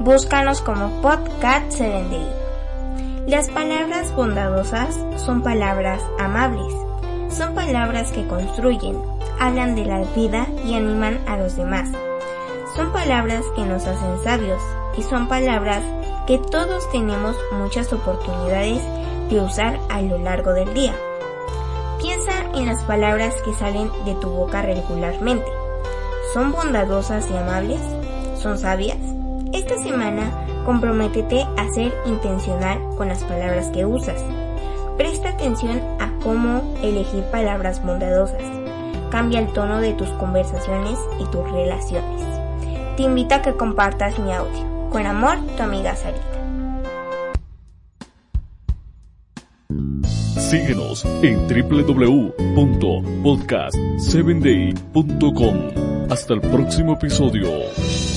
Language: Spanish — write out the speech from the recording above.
Búscanos como Podcast 7 Day. Las palabras bondadosas son palabras amables. Son palabras que construyen, hablan de la vida y animan a los demás. Son palabras que nos hacen sabios y son palabras que todos tenemos muchas oportunidades de usar a lo largo del día. Piensa en las palabras que salen de tu boca regularmente. ¿Son bondadosas y amables? ¿Son sabias? Esta semana comprométete a ser intencional con las palabras que usas. Presta atención a cómo elegir palabras bondadosas. Cambia el tono de tus conversaciones y tus relaciones. Te invito a que compartas mi audio. Con amor, tu amiga Sarita. Síguenos en www.podcast7day.com. Hasta el próximo episodio.